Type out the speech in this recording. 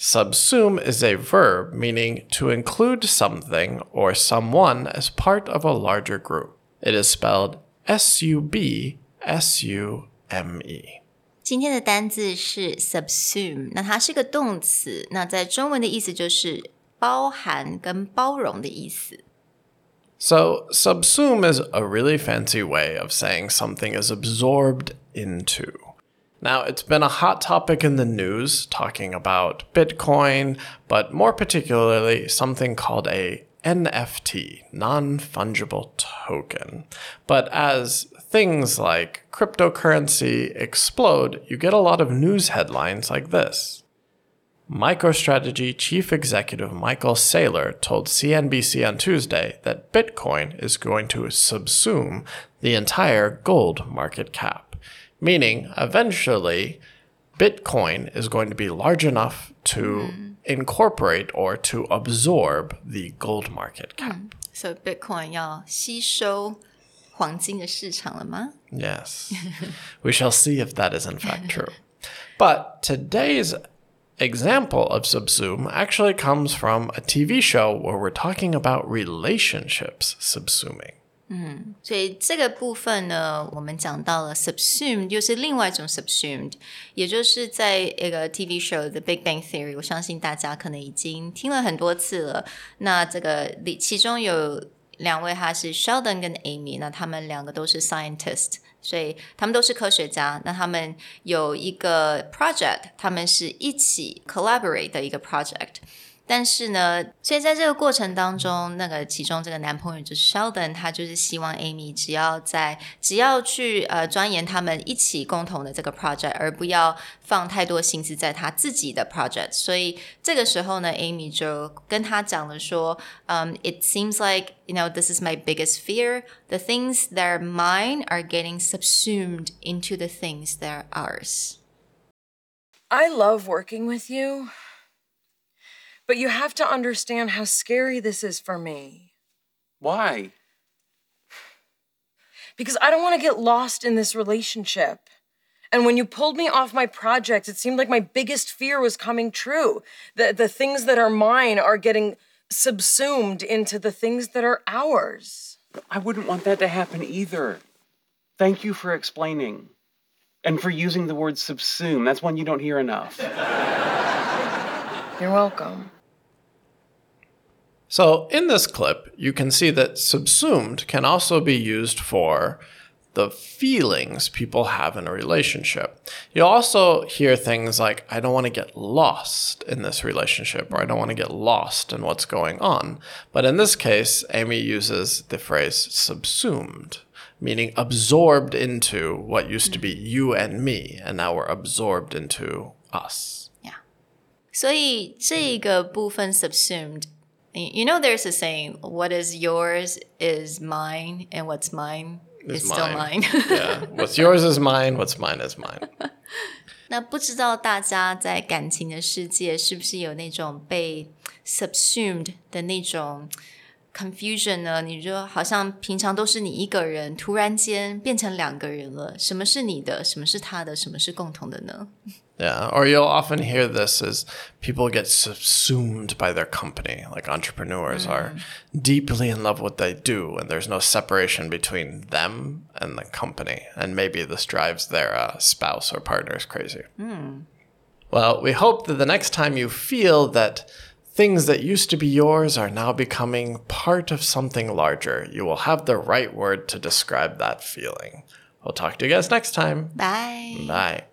Subsume is a verb meaning to include something or someone as part of a larger group. It is spelled S U B S U M E. 今天的单字是 subsume，那它是个动词，那在中文的意思就是包含跟包容的意思。 So, subsume is a really fancy way of saying something is absorbed into. Now, it's been a hot topic in the news talking about Bitcoin, but more particularly something called a NFT, non fungible token. But as things like cryptocurrency explode, you get a lot of news headlines like this. MicroStrategy chief executive Michael Saylor told CNBC on Tuesday that Bitcoin is going to subsume the entire gold market cap, meaning eventually Bitcoin is going to be large enough to incorporate or to absorb the gold market cap. So Bitcoin 要吸收黄金的市场了吗？ Yes. we shall see if that is in fact true. But today's example of subsume actually comes from a TV show where we're talking about relationships subsuming. 嗯，所以这个部分呢，我们讲到了 subsume，就是另外一种 subsumed，也就是在一个 TV show《The Big Bang Theory》，我相信大家可能已经听了很多次了。那这个里其中有两位，他是 Sheldon 跟 Amy，那他们两个都是 scientist，所以他们都是科学家。那他们有一个 project，他们是一起 collaborate 的一个 project。但是呢，所以在这个过程当中，那个其中这个男朋友就是 Sheldon，他就是希望 Amy 只要在只要去呃钻研他们一起共同的这个 project，而不要放太多心思在他自己的 project。所以这个时候呢，Amy 就跟他讲了说，嗯、i t seems like you know this is my biggest fear. The things that are mine are getting subsumed into the things that are ours. I love working with you, but you have to understand how scary this is for me. Why? Because I don't want to get lost in this relationship. And when you pulled me off my project, it seemed like my biggest fear was coming true. The, the things that are mine are getting subsumed into the things that are ours. I wouldn't want that to happen either. Thank you for explaining. And for using the word subsume. That's one you don't hear enough. You're welcome. So, in this clip, you can see that subsumed can also be used for the feelings people have in a relationship. You also hear things like, I don't want to get lost in this relationship, or I don't want to get lost in what's going on. But in this case, Amy uses the phrase subsumed, meaning absorbed into what used to be you and me, and now we're absorbed into us. 所以这个部分 subsumed。 You know, there's a saying, what is yours is mine, and what's mine is, still mine. yeah. What's yours is mine, what's mine is mine. 那不知道大家在感情的世界是不是有那种被 subsumed 的那种 confusion 呢？你就好像平常都是你一个人，突然间变成两个人了。什么是你的？什么是他的？什么是共同的呢？ Yeah, or you'll often hear this as people get subsumed by their company. Like entrepreneurs are deeply in love with what they do, and there's no separation between them and the company. And maybe this drives their uh, spouse or partners crazy. Well, we hope that the next time you feel that things that used to be yours are now becoming part of something larger, you will have the right word to describe that feeling. We'll talk to you guys next time. Bye. Bye.